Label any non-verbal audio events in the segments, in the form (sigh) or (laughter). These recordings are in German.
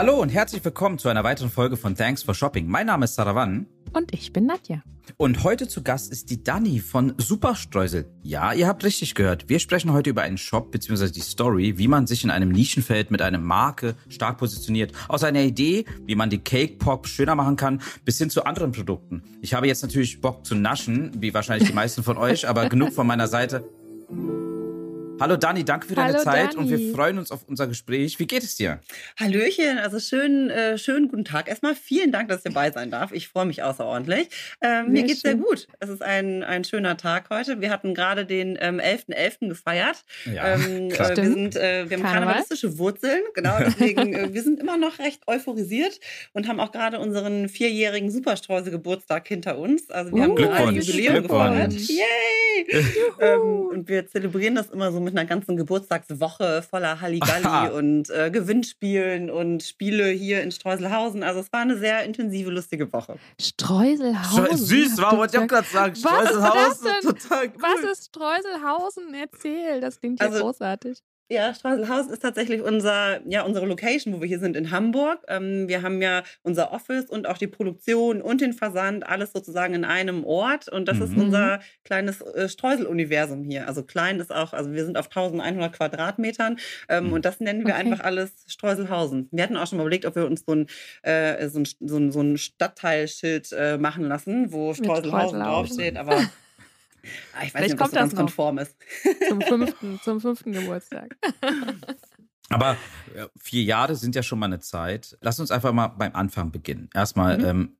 Hallo und herzlich willkommen zu einer weiteren Folge von Thanks for Shopping. Mein Name ist Saravan. Und ich bin Nadja. Und heute zu Gast ist die Dani von Superstreusel. Ja, ihr habt richtig gehört. Wir sprechen heute über einen Shop bzw. die Story, wie man sich in einem Nischenfeld mit einer Marke stark positioniert. Aus einer Idee, wie man die Cake Pop schöner machen kann, bis hin zu anderen Produkten. Ich habe jetzt natürlich Bock zu naschen, wie wahrscheinlich die meisten von euch, aber genug von meiner Seite. Hallo Dani, danke für deine Hallo Zeit Dani. und wir freuen uns auf unser Gespräch. Wie geht es dir? Hallöchen, also schön, äh, schönen guten Tag. Erstmal vielen Dank, dass ich dabei sein darf. Ich freue mich außerordentlich. Ähm, mir Sehr geht's sehr gut. Es ist ein, ein schöner Tag heute. Wir hatten gerade den ähm, 11.11. gefeiert. Ja, ähm, (laughs) klar. äh, wir, sind, äh, wir haben Karneval. karnevalistische Wurzeln, genau. Deswegen, äh, wir sind immer noch recht euphorisiert und haben auch gerade unseren vierjährigen Superstreuse-Geburtstag hinter uns. Also wir Uh, haben gerade Jubiläum gefeiert. Yay! ähm, und wir zelebrieren das immer so mit einer ganzen Geburtstagswoche voller Halligalli Aha. und äh, Gewinnspielen und Spiele hier in Streuselhausen. Also es war eine sehr intensive, lustige Woche. Streuselhausen. Süß, war, wollte ich auch gerade sagen. Was ist das Streuselhausen, denn? Total cool. Was ist Streuselhausen? Erzähl, das klingt ja Also- großartig. Ja, Streuselhausen ist tatsächlich unser, ja, unsere Location, wo wir hier sind in Hamburg. Ähm, wir haben ja unser Office und auch die Produktion und den Versand, alles sozusagen in einem Ort. Und das ist Mhm. unser kleines äh, Streusel-Universum hier. Also klein ist auch, also wir sind auf 1100 Quadratmetern ähm, Mhm. und das nennen wir Okay. einfach alles Streuselhausen. Wir hatten auch schon mal überlegt, ob wir uns so ein, äh, so ein, so ein, so ein Stadtteilschild äh, machen lassen, wo Streuselhausen Streuselhausen. draufsteht, aber (laughs) ah, ich weiß Vielleicht nicht, ob das kommt das noch. konform ist. Zum (laughs) fünften, zum fünften Geburtstag. (laughs) Aber äh, vier Jahre sind ja schon mal eine Zeit. Lass uns einfach mal beim Anfang beginnen. Erstmal Mhm. ähm,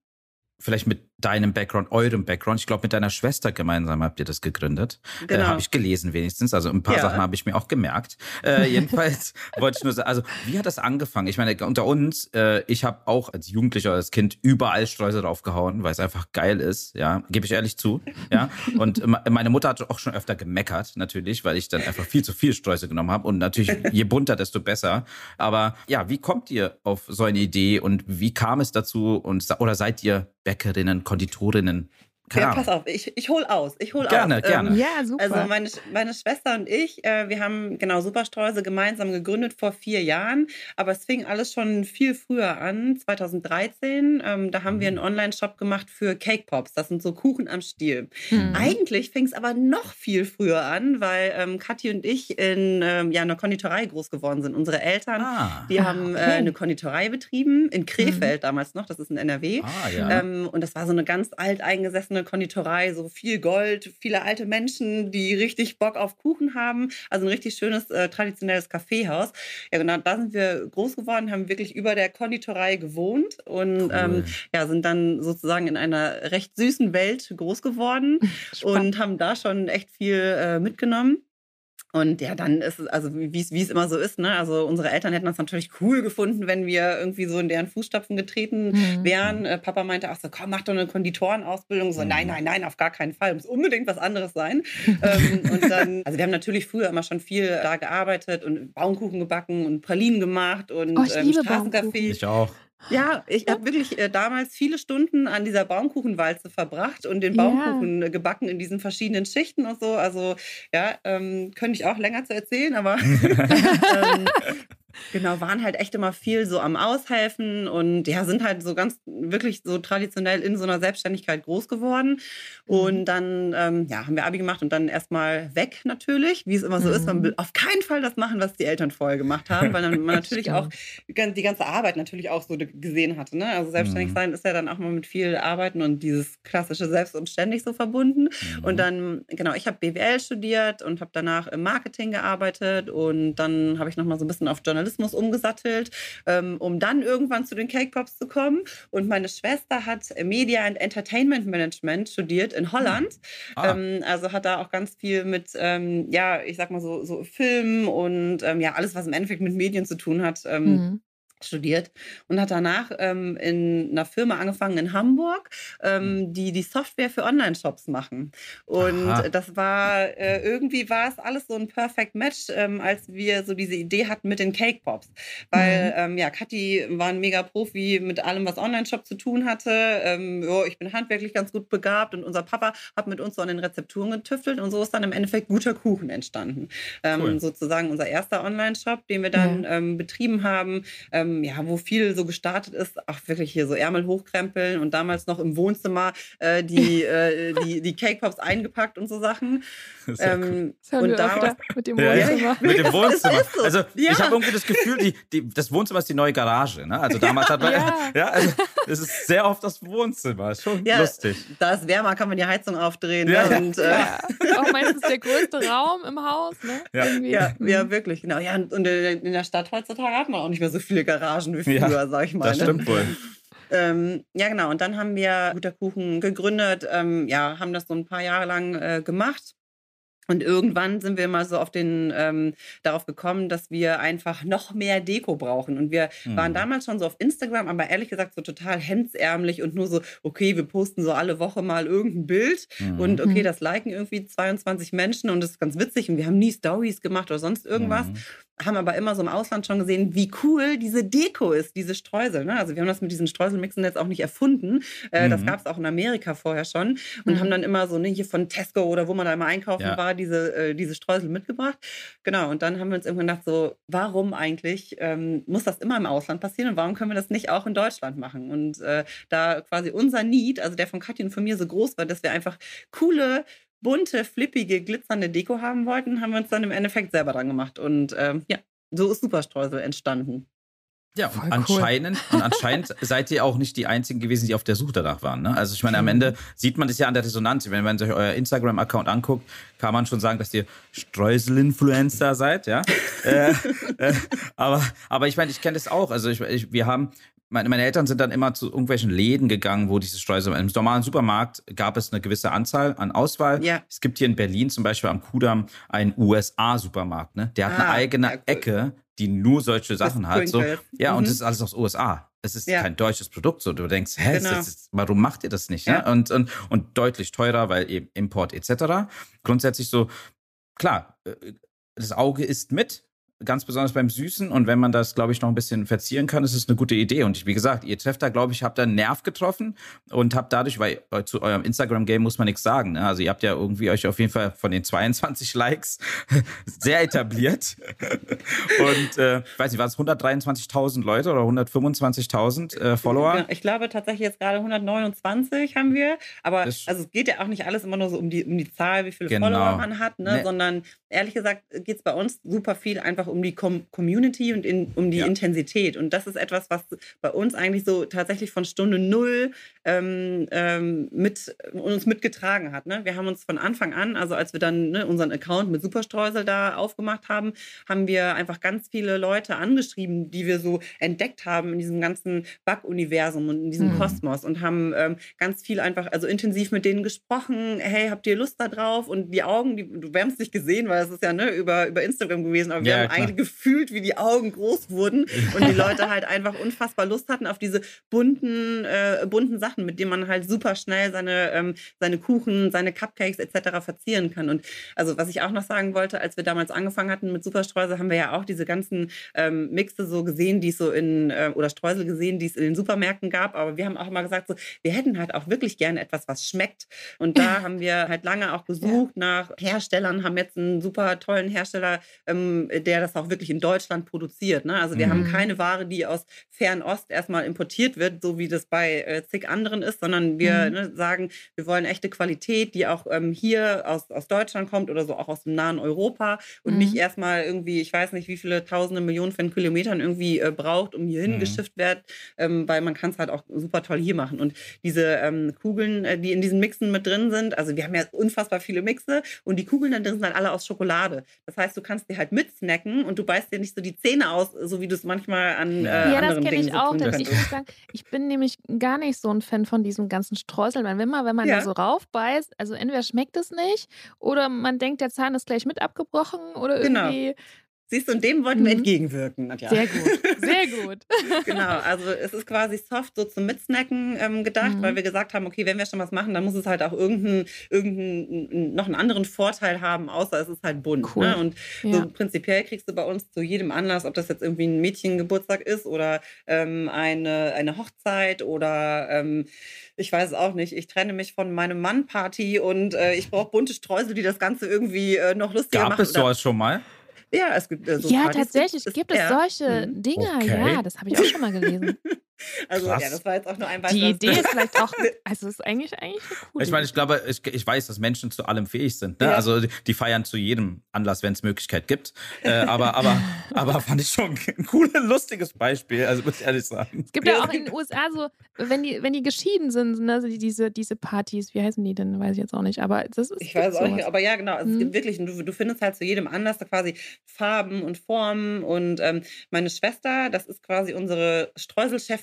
vielleicht mit deinem Background, eurem Background. Ich glaube, mit deiner Schwester gemeinsam habt ihr das gegründet. Äh, Genau. habe ich gelesen wenigstens. Also ein paar Ja. Sachen habe ich mir auch gemerkt. Äh, (laughs) jedenfalls wollte ich nur sagen, also wie hat das angefangen? Ich meine, unter uns, äh, ich habe auch als Jugendlicher oder als Kind überall Streusel draufgehauen, weil es einfach geil ist. Ja, gebe ich ehrlich zu. Ja, und me- meine Mutter hat auch schon öfter gemeckert, natürlich, weil ich dann einfach viel zu viel Streusel genommen habe. Und natürlich, je bunter, desto besser. Aber ja, wie kommt ihr auf so eine Idee und wie kam es dazu? Und oder seid ihr Bäckerinnen, Konditorinnen? Keine Ja, pass auf, ich, ich hol aus. Ich hol Gerne, aus. gerne. Ähm, Ja, super. Also meine, meine Schwester und ich, äh, wir haben genau Superstreuse gemeinsam gegründet vor vier Jahren, aber es fing alles schon viel früher an, 2013. Ähm, da haben wir einen Online-Shop gemacht für Cake Pops. Das sind so Kuchen am Stiel. Mhm. Eigentlich fing es aber noch viel früher an, weil ähm, Kathi und ich in ähm, ja, einer Konditorei groß geworden sind. Unsere Eltern, Ah, die Ah, haben äh, okay. eine Konditorei betrieben in Krefeld damals noch, das ist in NRW. ah ja. Ähm, und das war so eine ganz alteingesessene Konditorei, so viel Gold, viele alte Menschen, die richtig Bock auf Kuchen haben. Also ein richtig schönes, äh, traditionelles Kaffeehaus. Ja, genau, da sind wir groß geworden, haben wirklich über der Konditorei gewohnt und Cool. ähm, ja, sind dann sozusagen in einer recht süßen Welt groß geworden (laughs) Spannend. und haben da schon echt viel äh, mitgenommen. Und ja, dann ist es, also wie es wie es immer so ist, ne? Also unsere Eltern hätten das natürlich cool gefunden, wenn wir irgendwie so in deren Fußstapfen getreten Mhm. wären. Äh, Papa meinte, ach so, komm, mach doch eine Konditorenausbildung. So, Mhm. nein, nein, nein, auf gar keinen Fall. Muss unbedingt was anderes sein. ähm, und dann, also wir haben natürlich früher immer schon viel da gearbeitet und Baumkuchen gebacken und Pralinen gemacht und Oh, ich ähm, liebe Straßencafé. Baumkuchen. ich auch. Ja, ich habe wirklich äh, damals viele Stunden an dieser Baumkuchenwalze verbracht und den Ja. Baumkuchen äh, gebacken in diesen verschiedenen Schichten und so. Also ja, ähm, könnte ich auch länger zu erzählen, aber (laughs) (laughs) ähm, genau, waren halt echt immer viel so am Aushelfen und ja, sind halt so ganz wirklich so traditionell in so einer Selbstständigkeit groß geworden. Und dann ähm, ja, haben wir Abi gemacht und dann erstmal weg natürlich, wie es immer so ist. Man Mhm. will auf keinen Fall das machen, was die Eltern vorher gemacht haben, weil dann (laughs) man natürlich auch die gan- die ganze Arbeit natürlich auch so gesehen hatte. Ne? Also selbstständig Mhm. sein ist ja dann auch mal mit viel Arbeiten und dieses klassische Selbst und ständig so verbunden. Mhm. Und dann, genau, ich habe BWL studiert und habe danach im Marketing gearbeitet und dann habe ich nochmal so ein bisschen auf Journalismus umgesattelt, ähm, um dann irgendwann zu den Cake Pops zu kommen. Und meine Schwester hat Media and Entertainment Management studiert in Holland. Ah. Ähm, also hat da auch ganz viel mit, ähm, ja, ich sag mal so, so Film und ähm, ja, alles, was im Endeffekt mit Medien zu tun hat. Ähm, Mhm. Studiert und hat danach ähm, in einer Firma angefangen in Hamburg, ähm, die die Software für Online-Shops machen. Und Aha. das war äh, irgendwie war es alles so ein Perfect Match, ähm, als wir so diese Idee hatten mit den Cake Pops, weil ähm, ja Kathi war ein mega Profi mit allem, was Online-Shop zu tun hatte. Ähm, jo, ich bin handwerklich ganz gut begabt und unser Papa hat mit uns so an den Rezepturen getüftelt und so ist dann im Endeffekt guter Kuchen entstanden. Ähm, Cool. Sozusagen unser erster Online-Shop, den wir dann ähm, betrieben haben. Ähm, ja, wo viel so gestartet ist, auch wirklich hier so Ärmel hochkrempeln und damals noch im Wohnzimmer äh, die, äh, die, die Cake Pops eingepackt und so Sachen. (laughs) Ähm, das und da mit dem Wohnzimmer. Ja, mit dem (laughs) Wohnzimmer. So. Also ja. ich habe irgendwie das Gefühl, die, die, das Wohnzimmer ist die neue Garage. Ne? Also damals hat man, ja, (laughs) ja also es ist sehr oft das Wohnzimmer. Ist schon lustig. Da ist wärmer, kann man die Heizung aufdrehen. Ja, ne? und, äh, Auch meistens der größte Raum im Haus. Ne? Ja. Ja, ja, mhm. wirklich. Genau. Ja, und in der Stadt heutzutage hat man auch nicht mehr so viele Garagen wie früher, sag ich mal. Das ne? stimmt wohl. Ähm, ja, genau. Und dann haben wir Guter Kuchen gegründet, ähm, ja, haben das so ein paar Jahre lang äh, gemacht. Und irgendwann sind wir mal so auf den, ähm, darauf gekommen, dass wir einfach noch mehr Deko brauchen. Und wir mhm. waren damals schon so auf Instagram, aber ehrlich gesagt so total hemdsärmlich und nur so, okay, wir posten so alle Woche mal irgendein Bild mhm. und okay, das liken irgendwie 22 Menschen und das ist ganz witzig und wir haben nie Stories gemacht oder sonst irgendwas. Mhm haben aber immer so im Ausland schon gesehen, wie cool diese Deko ist, diese Streusel. Ne? Also wir haben das mit diesen Streuselmixen jetzt auch nicht erfunden. Äh, mhm. Das gab es auch in Amerika vorher schon. Und mhm. haben dann immer so ne, hier von Tesco oder wo man da immer einkaufen ja. war, diese, äh, diese Streusel mitgebracht. Genau, und dann haben wir uns irgendwann gedacht, so, warum eigentlich ähm, muss das immer im Ausland passieren und warum können wir das nicht auch in Deutschland machen? Und äh, da quasi unser Need, also der von Katja und von mir so groß war, dass wir einfach coole bunte, flippige, glitzernde Deko haben wollten, haben wir uns dann im Endeffekt selber dran gemacht. Und ähm, ja, so ist Superstreusel entstanden. Ja, und anscheinend, cool. und anscheinend (laughs) seid ihr auch nicht die Einzigen gewesen, die auf der Suche danach waren. Ne? Also ich meine, am Ende sieht man das ja an der Resonanz. Wenn man sich euer Instagram-Account anguckt, kann man schon sagen, dass ihr Streusel-Influencer seid, ja. (laughs) äh, äh, aber, aber ich meine, ich kenne das auch. Also ich, ich, wir haben meine, meine Eltern sind dann immer zu irgendwelchen Läden gegangen, wo diese Streusel. Im normalen Supermarkt gab es eine gewisse Anzahl an Auswahl. Ja. Es gibt hier in Berlin zum Beispiel am Kudamm einen USA-Supermarkt, ne? Der hat ah, eine eigene ja, cool. Ecke, die nur solche Sachen hat. So. Ja, mhm. und das ist alles aus USA. Es ist ja. kein deutsches Produkt. So, du denkst, hä, genau. ist das, warum macht ihr das nicht? Ne? Und, und, und deutlich teurer, weil eben Import etc. Grundsätzlich so, klar, äh, das Auge ist mit, ganz besonders beim Süßen. Und wenn man das, glaube ich, noch ein bisschen verzieren kann, ist es eine gute Idee. Und wie gesagt, ihr trefft da, glaube ich, habt da einen Nerv getroffen und habt dadurch, weil zu eurem Instagram-Game muss man nichts sagen. Ne? Also ihr habt ja irgendwie euch auf jeden Fall von den 22 (laughs) Likes (laughs) sehr etabliert. (laughs) und äh, weiß nicht, war es 123.000 Leute oder 125.000 äh, Follower? Ich glaube tatsächlich jetzt gerade 129 haben wir. Aber das also es geht ja auch nicht alles immer nur so um die, um die Zahl, wie viele genau. Follower man hat, ne? Nee. sondern ehrlich gesagt geht es bei uns super viel einfach um die Com Community und in, um die ja. Intensität. Und das ist etwas, was bei uns eigentlich so tatsächlich von Stunde null ähm, ähm, mit, uns mitgetragen hat. Ne? Wir haben uns von Anfang an, also als wir dann ne, unseren Account mit Superstreusel da aufgemacht haben, haben wir einfach ganz viele Leute angeschrieben, die wir so entdeckt haben in diesem ganzen Bug-Universum und in diesem mhm. Kosmos und haben ähm, ganz viel einfach, also intensiv mit denen gesprochen. Hey, habt ihr Lust da drauf? Und die Augen, die, du wir haben es nicht gesehen, weil es ist ja ne, über, über Instagram gewesen, aber wir haben eigentlich gefühlt, wie die Augen groß wurden und die Leute halt einfach unfassbar Lust hatten auf diese bunten, äh, bunten Sachen, mit denen man halt super schnell seine, ähm, seine Kuchen, seine Cupcakes etc. verzieren kann. Und also was ich auch noch sagen wollte, als wir damals angefangen hatten mit Superstreusel, haben wir ja auch diese ganzen ähm, Mixe so gesehen, die es so in, äh, oder Streusel gesehen, die es in den Supermärkten gab. Aber wir haben auch immer gesagt, so, wir hätten halt auch wirklich gerne etwas, was schmeckt. Und da haben wir halt lange auch (laughs) gesucht ja. nach Herstellern, haben jetzt einen super tollen Hersteller, ähm, der das auch wirklich in Deutschland produziert. Ne? Also wir mhm. haben keine Ware, die aus Fernost erstmal importiert wird, so wie das bei äh, zig anderen ist, sondern wir mhm. ne, sagen, wir wollen echte Qualität, die auch ähm, hier aus, aus Deutschland kommt oder so auch aus dem nahen Europa und mhm. nicht erstmal irgendwie, ich weiß nicht, wie viele tausende Millionen von Kilometern irgendwie äh, braucht, um hier hingeschifft mhm. wird, ähm, weil man kann es halt auch super toll hier machen. Und diese ähm, Kugeln, äh, die in diesen Mixen mit drin sind, also wir haben ja unfassbar viele Mixe und die Kugeln da drin sind halt alle aus Schokolade. Das heißt, du kannst die halt mitsnacken und du beißt dir nicht so die Zähne aus, so wie du es manchmal an äh, ja, anderen Dingen ich auch, so ich, sagen, ich bin nämlich gar nicht so ein Fan von diesem ganzen Streuseln. Weil immer, wenn man ja. da so raufbeißt, also entweder schmeckt es nicht oder man denkt, der Zahn ist gleich mit abgebrochen oder genau. irgendwie genau. Siehst du, und dem wollten wir mhm. entgegenwirken, Nadja. Sehr gut, sehr (laughs) gut. genau, also es ist quasi soft so zum Mitsnacken ähm, gedacht, mhm. weil wir gesagt haben, okay, wenn wir schon was machen, dann muss es halt auch irgendeinen, irgendeinen noch einen anderen Vorteil haben, außer es ist halt bunt. Cool. Ne? Und ja. so prinzipiell kriegst du bei uns zu jedem Anlass, ob das jetzt irgendwie ein Mädchengeburtstag ist oder ähm, eine, eine Hochzeit oder ähm, ich weiß es auch nicht, ich trenne mich von meinem Mann-Party und äh, ich brauche bunte Streusel, die das Ganze irgendwie äh, noch lustiger Gab machen. Gab es sowas schon mal? Ja, es gibt äh, so Ja, Partys tatsächlich gibt es, gibt es solche mhm. Dinge. Okay. Ja, das habe ich auch schon mal gelesen. (laughs) Also Krass. ja, das war jetzt auch nur ein Beispiel. Die Idee ist (laughs) vielleicht auch, also es ist eigentlich eigentlich cool. Ich meine, ich glaube, ich, ich weiß, dass Menschen zu allem fähig sind. Ne? Ja. Also die feiern zu jedem Anlass, wenn es Möglichkeit gibt. Äh, aber, aber, (laughs) aber fand ich schon ein cooles, lustiges Beispiel, also muss ich ehrlich sagen. Es gibt ja auch in den USA so, wenn die, wenn die geschieden sind, ne, also diese, diese Partys, wie heißen die denn, weiß ich jetzt auch nicht. Aber das ist. Ich weiß auch nicht, aber ja, genau. Also mhm. Es gibt wirklich, du, du findest halt zu jedem Anlass da quasi Farben und Formen. Und ähm, meine Schwester, das ist quasi unsere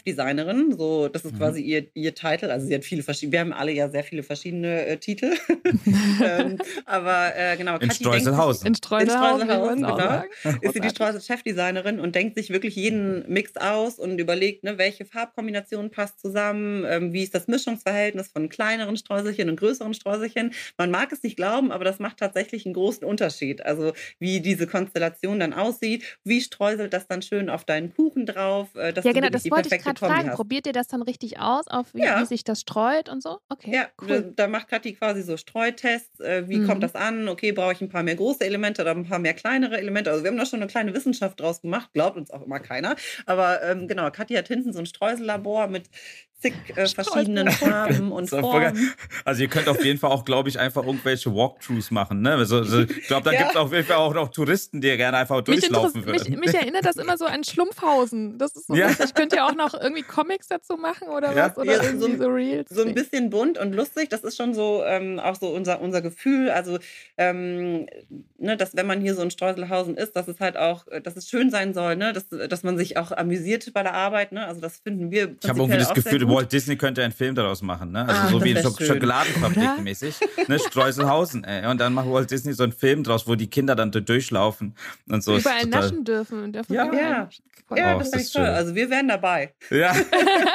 Streuselchefdesignerin. So, das ist mhm. quasi ihr, ihr Titel. Also sie hat viele verschiedene, wir haben alle ja sehr viele verschiedene äh, Titel. (laughs) ähm, aber äh, genau, in Streuselhausen. In Streuselhausen, in Streuselhausen genau. Ist sie die Streuselchefdesignerin und denkt sich wirklich jeden Mix aus und überlegt, ne, welche Farbkombination passt zusammen, ähm, wie ist das Mischungsverhältnis von kleineren Streuselchen und größeren Streuselchen. Man mag es nicht glauben, aber das macht tatsächlich einen großen Unterschied. Also wie diese Konstellation dann aussieht, wie streuselt das dann schön auf deinen Kuchen drauf. Äh, ja, genau, das wollte ich gerade fragen. Probiert ihr das dann richtig aus, auf wie, ja. wie, sich das streut und so? Okay. Ja, cool. da, da macht Kathi quasi so Streutests. Äh, wie mhm. kommt das an? Okay, brauche ich ein paar mehr große Elemente oder ein paar mehr kleinere Elemente? Also wir haben da schon eine kleine Wissenschaft draus gemacht, glaubt uns auch immer keiner. Aber ähm, genau, Kathi hat hinten so ein Streusellabor mit zig äh, verschiedenen Farben (laughs) und Formen. Also ihr könnt auf jeden Fall auch, glaube ich, einfach irgendwelche Walkthroughs machen. Ne? Also, also ich glaube, da ja. gibt es auf jeden Fall auch noch Touristen, die gerne einfach durchlaufen würden. Mich, mich, erinnert das immer so an Schlumpfhausen. Das ist so ja. Ich könnte ja auch noch irgendwie Comics dazu machen oder ja. was? Oder ja, so, so Reels. So ein bisschen bunt und lustig. Das ist schon so ähm, auch so unser, unser Gefühl. Also, ähm, ne, dass wenn man hier so in Streuselhausen ist, dass es halt auch, dass es schön sein soll, ne? dass, dass man sich auch amüsiert bei der Arbeit. Ne? Also das finden wir. Ich habe irgendwie das Gefühl, Walt Disney könnte einen Film daraus machen, ne? Also ah, so wie Sch Schokoladenfabrik mäßig. Ne? Streuselhausen, ey. Und dann macht Walt Disney so einen Film draus, wo die Kinder dann durchlaufen und so. Überall total... naschen dürfen. ja, ja. ja oh, das ist toll. Also wir wären dabei. Ja.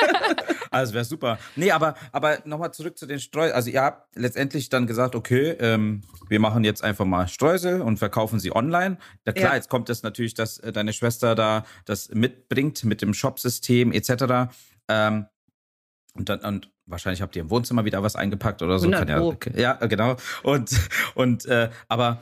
(laughs) also wäre super. Nee, aber, aber nochmal zurück zu den Streusel. Also ihr habt letztendlich dann gesagt, okay, ähm, wir machen jetzt einfach mal Streusel und verkaufen sie online. Ja, klar, ja. jetzt kommt es natürlich, dass äh, deine Schwester da das mitbringt mit dem Shopsystem etc. Ähm, und dann, und wahrscheinlich habt ihr im Wohnzimmer wieder was eingepackt oder so. Kann ja, ja, genau. Und, und äh, aber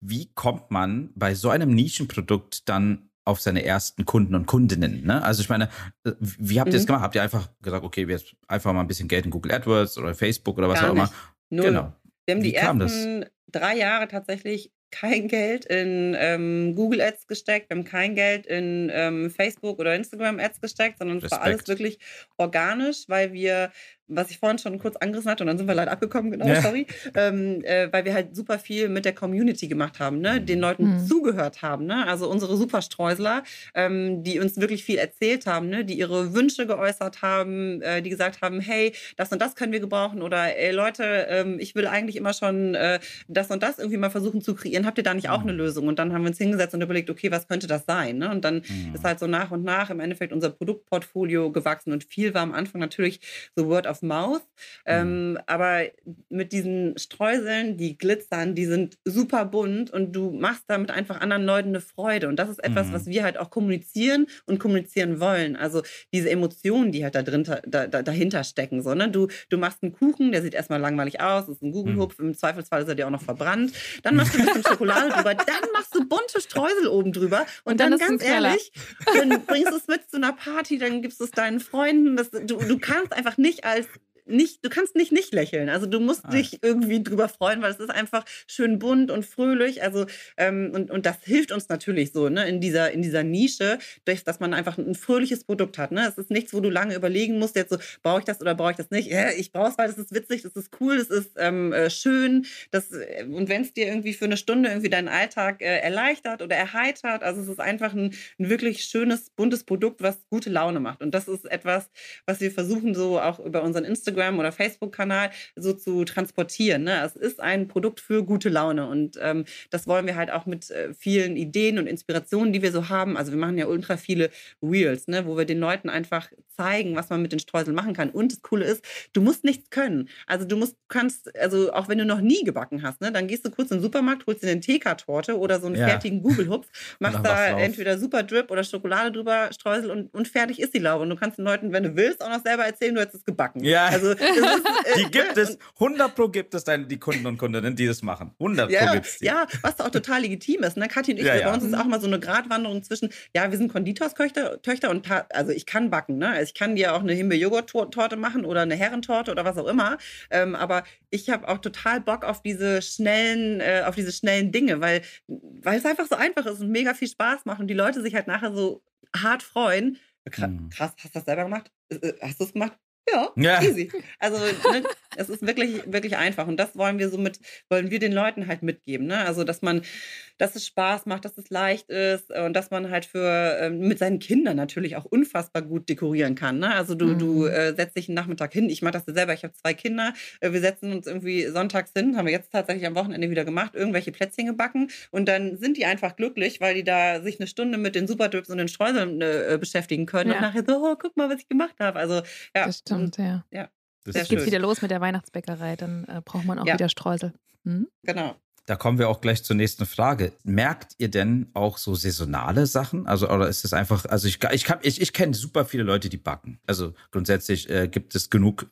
wie kommt man bei so einem Nischenprodukt dann auf seine ersten Kunden und Kundinnen? Ne? Also ich meine, äh, wie habt ihr mhm. das gemacht? Habt ihr einfach gesagt, okay, wir jetzt einfach mal ein bisschen Geld in Google AdWords oder Facebook oder was Gar auch immer? Null. Genau. Wir haben wie die ersten drei Jahre tatsächlich kein Geld in ähm, Google Ads gesteckt, wir haben kein Geld in ähm, Facebook oder Instagram Ads gesteckt, sondern es war alles wirklich organisch, weil wir was ich vorhin schon kurz angerissen hatte, und dann sind wir leider abgekommen, genau, ja. sorry, ähm, äh, weil wir halt super viel mit der Community gemacht haben, ne? den Leuten mhm. zugehört haben, ne? also unsere Superstreusler, ähm, die uns wirklich viel erzählt haben, ne? die ihre Wünsche geäußert haben, äh, die gesagt haben, hey, das und das können wir gebrauchen oder ey Leute, ähm, ich will eigentlich immer schon äh, das und das irgendwie mal versuchen zu kreieren, habt ihr da nicht auch mhm. eine Lösung? Und dann haben wir uns hingesetzt und überlegt, okay, was könnte das sein? Ne? Und dann mhm. ist halt so nach und nach im Endeffekt unser Produktportfolio gewachsen und viel war am Anfang natürlich so Word of of Mouth. Ähm, mhm. aber mit diesen Streuseln, die glitzern, die sind super bunt und du machst damit einfach anderen Leuten eine Freude. Und das ist etwas, mhm. was wir halt auch kommunizieren und kommunizieren wollen. Also diese Emotionen, die halt da drin, da, da, dahinter stecken. So, ne? du, du machst einen Kuchen, der sieht erstmal langweilig aus, ist ein Google-Hupf, mhm. im Zweifelsfall ist er dir auch noch verbrannt. Dann machst du ein bisschen Schokolade drüber, dann machst du bunte Streusel oben drüber. Und, und dann, dann ganz ehrlich, dann bringst du es mit zu einer Party, dann gibst du es deinen Freunden. Das, du, du kannst einfach nicht als nicht, du kannst nicht nicht lächeln. Also du musst ah. dich irgendwie drüber freuen, weil es ist einfach schön bunt und fröhlich. Also ähm, und, und das hilft uns natürlich so ne in dieser in dieser Nische, durch, dass man einfach ein fröhliches Produkt hat. Ne, es ist nichts, wo du lange überlegen musst. Jetzt so brauche ich das oder brauche ich das nicht? Ja, ich brauche es, weil es ist witzig, das ist cool, das ist ähm, äh, schön. Das äh, und wenn es dir irgendwie für eine Stunde irgendwie deinen Alltag äh, erleichtert oder erheitert, also es ist einfach ein, ein wirklich schönes buntes Produkt, was gute Laune macht. Und das ist etwas, was wir versuchen so auch über unseren Instagram Instagram- oder Facebook-Kanal so zu transportieren. Ne? Es ist ein Produkt für gute Laune und ähm, das wollen wir halt auch mit äh, vielen Ideen und Inspirationen, die wir so haben. Also wir machen ja ultra viele Reels, ne? wo wir den Leuten einfach zeigen, was man mit den Streuseln machen kann. Und das Coole ist, du musst nichts können. Also du musst, kannst, also auch wenn du noch nie gebacken hast, ne, dann gehst du kurz in den Supermarkt, holst dir eine TK-Torte oder so einen ja. fertigen Google-Hupf, (laughs) machst da entweder Super Drip oder Schokolade drüber, Streusel und, und fertig ist die Laube. Und du kannst den Leuten, wenn du willst, auch noch selber erzählen, du hättest es gebacken. Ja. Also Also, ist, (laughs) äh, die gibt es, 100 pro gibt es dann die Kunden und Kundinnen, die das machen. 100 ja, pro gibt es die. Ja, was auch total legitim ist. Ne? Kathi und ich, ja, ja. bei uns ist auch mal so eine Gratwanderung zwischen, ja, wir sind Konditorstöchter Töchter und, also ich kann backen. Ne? Also ich kann dir auch eine Himbeer-Joghurt-Torte machen oder eine Herrentorte oder was auch immer. Ähm, aber ich habe auch total Bock auf diese schnellen, äh, auf diese schnellen Dinge, weil, weil es einfach so einfach ist und mega viel Spaß macht und die Leute sich halt nachher so hart freuen. Mhm. Krass, hast du das selber gemacht? Äh, äh, hast du es gemacht? Ja, ja, easy. Also ne, es ist wirklich, wirklich einfach. Und das wollen wir somit, wollen wir den Leuten halt mitgeben. Ne? Also, dass man, dass es Spaß macht, dass es leicht ist und dass man halt für ähm, mit seinen Kindern natürlich auch unfassbar gut dekorieren kann. Ne? Also du, mhm. du äh, setzt dich einen Nachmittag hin. Ich mache das ja selber, ich habe zwei Kinder. Äh, wir setzen uns irgendwie sonntags hin, haben wir jetzt tatsächlich am Wochenende wieder gemacht, irgendwelche Plätzchen gebacken. Und dann sind die einfach glücklich, weil die da sich eine Stunde mit den Superdrips und den Streuseln äh, beschäftigen können. Ja. Und nachher so, oh, guck mal, was ich gemacht habe. Also ja. Das stimmt, ja. ja. Das Jetzt geht's wieder los mit der Weihnachtsbäckerei, dann äh, braucht man auch ja. wieder Streusel. Hm? Genau. Da kommen wir auch gleich zur nächsten Frage. Merkt ihr denn auch so saisonale Sachen? Also, oder ist es einfach, also ich, ich, ich, ich kenne super viele Leute, die backen. Also grundsätzlich äh, gibt es genug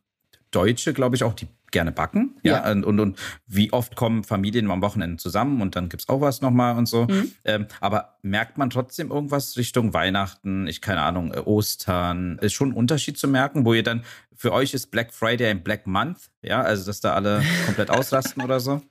Deutsche, glaube ich, auch, die gerne backen. Ja. ja. Und, und, und wie oft kommen Familien am Wochenende zusammen und dann gibt es auch was nochmal und so. Mhm. Ähm, aber merkt man trotzdem irgendwas Richtung Weihnachten, ich keine Ahnung, äh, Ostern? Ist schon ein Unterschied zu merken, wo ihr dann, für euch ist Black Friday ein Black Month, ja, also dass da alle (laughs) komplett ausrasten oder so?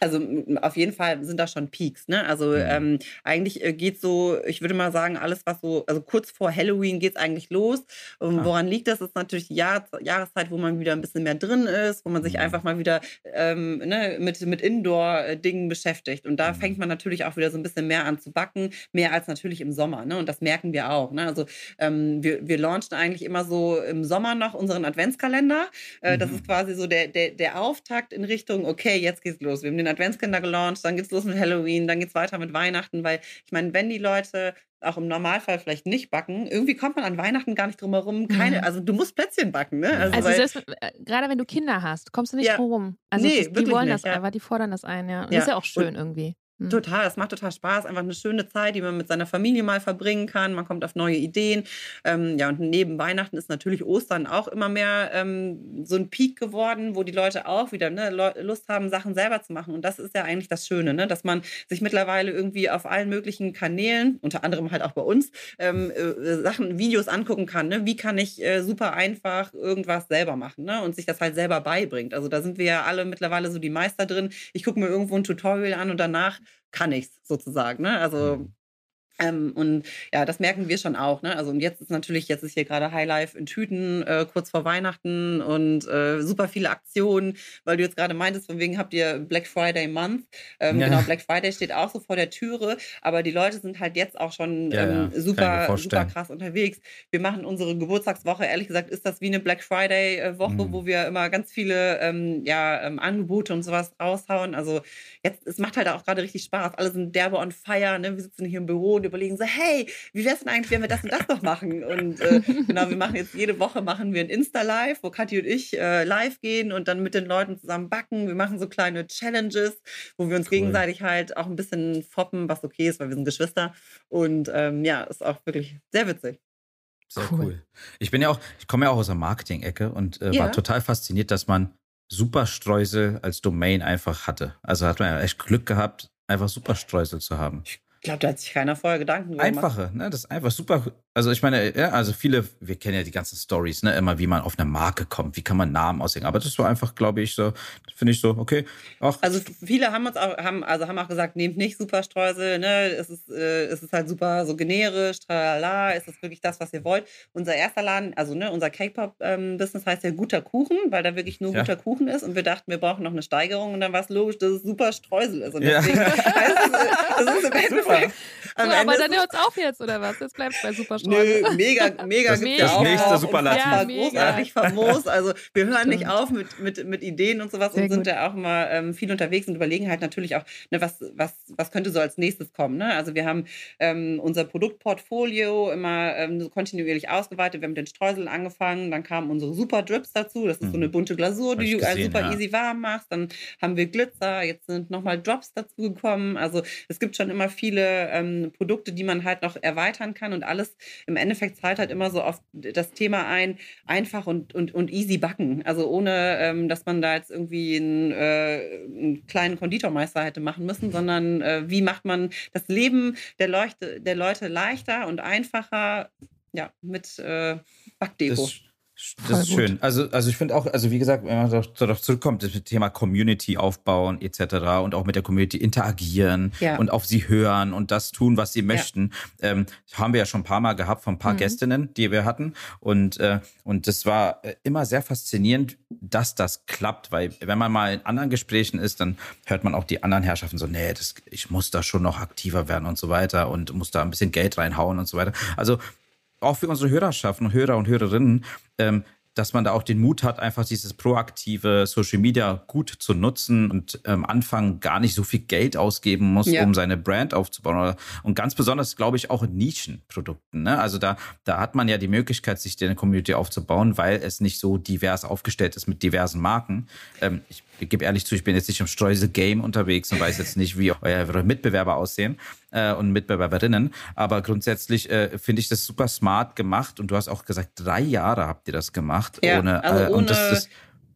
Also auf jeden Fall sind da schon Peaks. Ne? Also mhm. ähm, eigentlich äh, geht so, ich würde mal sagen, alles, was so, also kurz vor Halloween geht es eigentlich los. Und ah. woran liegt das? Das ist natürlich die Jahr, Jahreszeit, wo man wieder ein bisschen mehr drin ist, wo man sich mhm. einfach mal wieder ähm, ne, mit, mit Indoor-Dingen beschäftigt. Und da mhm. fängt man natürlich auch wieder so ein bisschen mehr an zu backen, mehr als natürlich im Sommer. Ne? Und das merken wir auch. Ne? Also ähm, wir, wir launchen eigentlich immer so im Sommer noch unseren Adventskalender. Äh, das ist mhm. quasi so der, der, der Auftakt in Richtung, okay, jetzt geht's los los. Wir haben den Adventskalender gelauncht, dann geht's los mit Halloween, dann geht's weiter mit Weihnachten, weil ich meine, wenn die Leute auch im Normalfall vielleicht nicht backen, irgendwie kommt man an Weihnachten gar nicht drum herum. Keine, mhm. also du musst Plätzchen backen, ne? Also, also selbst, äh, gerade wenn du Kinder hast, kommst du nicht ja, drum rum. Also nee, die, die wollen nicht, das ja. einfach, die fordern das ein, ja. Und ja. ist ja auch schön Und, irgendwie. Mhm. Total, es macht total Spaß. Einfach eine schöne Zeit, die man mit seiner Familie mal verbringen kann. Man kommt auf neue Ideen. Ähm, ja, und neben Weihnachten ist natürlich Ostern auch immer mehr ähm, so ein Peak geworden, wo die Leute auch wieder ne, Lust haben, Sachen selber zu machen. Und das ist ja eigentlich das Schöne, ne? dass man sich mittlerweile irgendwie auf allen möglichen Kanälen, unter anderem halt auch bei uns, ähm, äh, Sachen, Videos angucken kann. Ne? Wie kann ich äh, super einfach irgendwas selber machen ne? und sich das halt selber beibringt. Also da sind wir ja alle mittlerweile so die Meister drin. Ich gucke mir irgendwo ein Tutorial an und danach kann ich es sozusagen. Ne? Also mhm. Ähm, und ja, das merken wir schon auch. Ne? Also und jetzt ist natürlich, jetzt ist hier gerade Highlife in Tüten, äh, kurz vor Weihnachten und äh, super viele Aktionen, weil du jetzt gerade meintest, von wegen habt ihr Black Friday Month. Ähm, ja. Genau, Black Friday steht auch so vor der Türe, aber die Leute sind halt jetzt auch schon ja, ähm, super, super krass unterwegs. Wir machen unsere Geburtstagswoche, ehrlich gesagt, ist das wie eine Black Friday-Woche, mhm. wo wir immer ganz viele ähm, ja, ähm, Angebote und sowas raushauen. Also jetzt, es macht halt auch gerade richtig Spaß. Alle sind derbe on fire, ne? Wir sitzen hier im Büro und überlegen so, hey, wie wäre es denn eigentlich, wenn wir das und das noch machen? Und äh, (laughs) genau, wir machen jetzt jede Woche machen wir ein Insta-Live, wo Kathi und ich äh, live gehen und dann mit den Leuten zusammen backen. Wir machen so kleine Challenges, wo wir uns cool. gegenseitig halt auch ein bisschen foppen, was okay ist, weil wir sind Geschwister. Und ähm, ja, ist auch wirklich sehr witzig. Sehr cool. cool. Ich bin ja auch, ich komme ja auch aus der Marketing-Ecke und äh, ja. war total fasziniert, dass man Superstreusel als Domain einfach hatte. Also hat man ja echt Glück gehabt, einfach Superstreusel zu haben. Ich glaube, da hat sich keiner vorher Gedanken gemacht. Einfache, ne? Das ist einfach super also ich meine, ja, also viele, wir kennen ja die ganzen Stories, ne, immer wie man auf eine Marke kommt, wie kann man Namen aussehen. Aber das war einfach, glaube ich, so, finde ich so, okay. Ach. Also viele haben uns auch, haben, also haben auch gesagt, nehmt nicht Superstreusel, ne, es ist, äh, es ist halt super so generisch, tralala, ist das wirklich das, was ihr wollt. Unser erster Laden, also ne, unser K-Pop-Business ähm, heißt ja guter Kuchen, weil da wirklich nur ja. guter Kuchen ist und wir dachten, wir brauchen noch eine Steigerung und dann war es logisch, dass es super Streusel ist. Und deswegen (laughs) ja. heißt es, das ist im (laughs) Endeffekt. (laughs) So, aber dann hört es auf jetzt, oder was? Jetzt bleibt es bei Superstreusel. Nö, mega, mega das, gibt das ja auch. nächste Superlativ. Ja, großartig famos. Also wir hören nicht auf mit, mit, mit Ideen und sowas Sehr und sind ja auch immer ähm, viel unterwegs und überlegen halt natürlich auch, ne, was, was, was könnte so als nächstes kommen. Ne? Also wir haben ähm, unser Produktportfolio immer ähm, so kontinuierlich ausgeweitet. Wir haben mit den Streuseln angefangen, dann kamen unsere Super Drips dazu. Das ist mhm. so eine bunte Glasur, die du gesehen, super ja. easy warm machst. Dann haben wir Glitzer, jetzt sind nochmal Drops dazu gekommen. Also es gibt schon immer viele ähm, Produkte, die man halt noch erweitern kann und alles im Endeffekt zahlt halt immer so auf das Thema ein, einfach und, und, und easy backen. Also ohne, ähm, dass man da jetzt irgendwie einen, äh, einen kleinen Konditormeister hätte machen müssen, sondern äh, wie macht man das Leben der, Leuchte, der Leute leichter und einfacher ja, mit äh, Backdeko. Das das ist schön. Also, also ich finde auch, also wie gesagt, wenn man darauf zurückkommt, das Thema Community aufbauen etc. und auch mit der Community interagieren ja. und auf sie hören und das tun, was sie möchten, ja. ähm, haben wir ja schon ein paar Mal gehabt von ein paar mhm. Gästinnen, die wir hatten und äh, und das war äh, immer sehr faszinierend, dass das klappt, weil wenn man mal in anderen Gesprächen ist, dann hört man auch die anderen Herrschaften so, nee, das, ich muss da schon noch aktiver werden und so weiter und muss da ein bisschen Geld reinhauen und so weiter. Also auch für unsere Hörerschaften, Hörer und Hörerinnen, ähm, dass man da auch den Mut hat, einfach dieses proaktive Social Media gut zu nutzen und am ähm, Anfang gar nicht so viel Geld ausgeben muss, ja. um seine Brand aufzubauen. Und ganz besonders, glaube ich, auch in Nischenprodukten. Ne? Also da, da hat man ja die Möglichkeit, sich eine Community aufzubauen, weil es nicht so divers aufgestellt ist mit diversen Marken. Ähm, ich gebe ehrlich zu, ich bin jetzt nicht im Streuse-Game unterwegs und weiß jetzt nicht, wie (laughs) eure Mitbewerber aussehen äh, und Mitbewerberinnen. Aber grundsätzlich äh, finde ich das super smart gemacht. Und du hast auch gesagt, drei Jahre habt ihr das gemacht. Ja, ohne, also ohne, äh, und das, das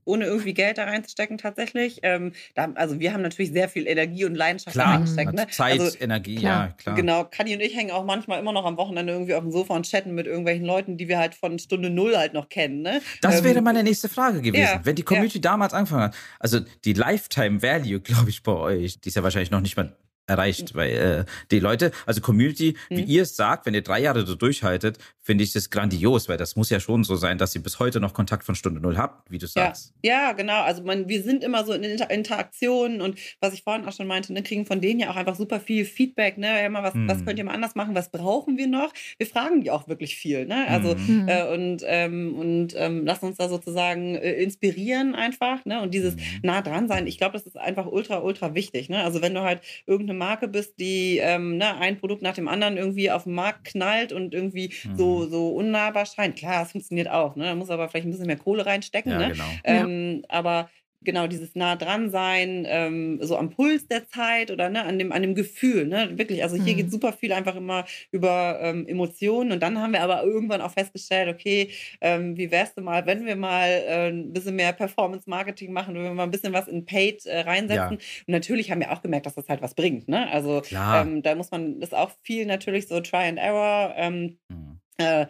ohne irgendwie Geld da reinzustecken tatsächlich. Ähm, da, also wir haben natürlich sehr viel Energie und Leidenschaft klar, da reingesteckt. Ne? Zeit, also, Energie, klar. ja, klar. Genau, Kadi und ich hängen auch manchmal immer noch am Wochenende irgendwie auf dem Sofa und chatten mit irgendwelchen Leuten, die wir halt von Stunde Null halt noch kennen. Ne? Das ähm, wäre meine nächste Frage gewesen. Ja, Wenn die Community ja. damals angefangen hat, also die Lifetime Value, (laughs) glaube ich, bei euch, die ist ja wahrscheinlich noch nicht mal erreicht, weil äh, die Leute, also Community, mhm. wie ihr es sagt, wenn ihr drei Jahre so durchhaltet, finde ich das grandios, weil das muss ja schon so sein, dass ihr bis heute noch Kontakt von Stunde Null habt, wie du sagst. Ja, ja genau. Also man, wir sind immer so in Inter Interaktionen und was ich vorhin auch schon meinte, ne, kriegen von denen ja auch einfach super viel Feedback. Ne? Ja, mal, was, mhm. was könnt ihr mal anders machen? Was brauchen wir noch? Wir fragen die auch wirklich viel. Ne? Also mhm. äh, und ähm, und ähm, lassen uns da sozusagen äh, inspirieren einfach. Ne? Und dieses mhm. nah dran sein, ich glaube, das ist einfach ultra ultra wichtig. Ne? Also wenn du halt irgendeine Marke bist, die ähm, ne, ein Produkt nach dem anderen irgendwie auf den Markt knallt und irgendwie mhm. so, so unnahbar scheint. Klar, es funktioniert auch. Ne? Da muss aber vielleicht ein bisschen mehr Kohle reinstecken. Ja, ne? genau. Ähm, ja. Aber genau dieses nah dran sein, ähm, so am Puls der Zeit oder ne, an dem an dem Gefühl, ne, wirklich. Also hier mhm. geht super viel einfach immer über ähm, Emotionen und dann haben wir aber irgendwann auch festgestellt, okay, ähm, wie wär's denn mal, wenn wir mal äh, ein bisschen mehr Performance Marketing machen, wenn wir mal ein bisschen was in Paid äh, reinsetzen. Ja. Und natürlich haben wir auch gemerkt, dass das halt was bringt, ne? Also ähm, da muss man das auch viel natürlich so Try and Error. Ähm, mhm. äh,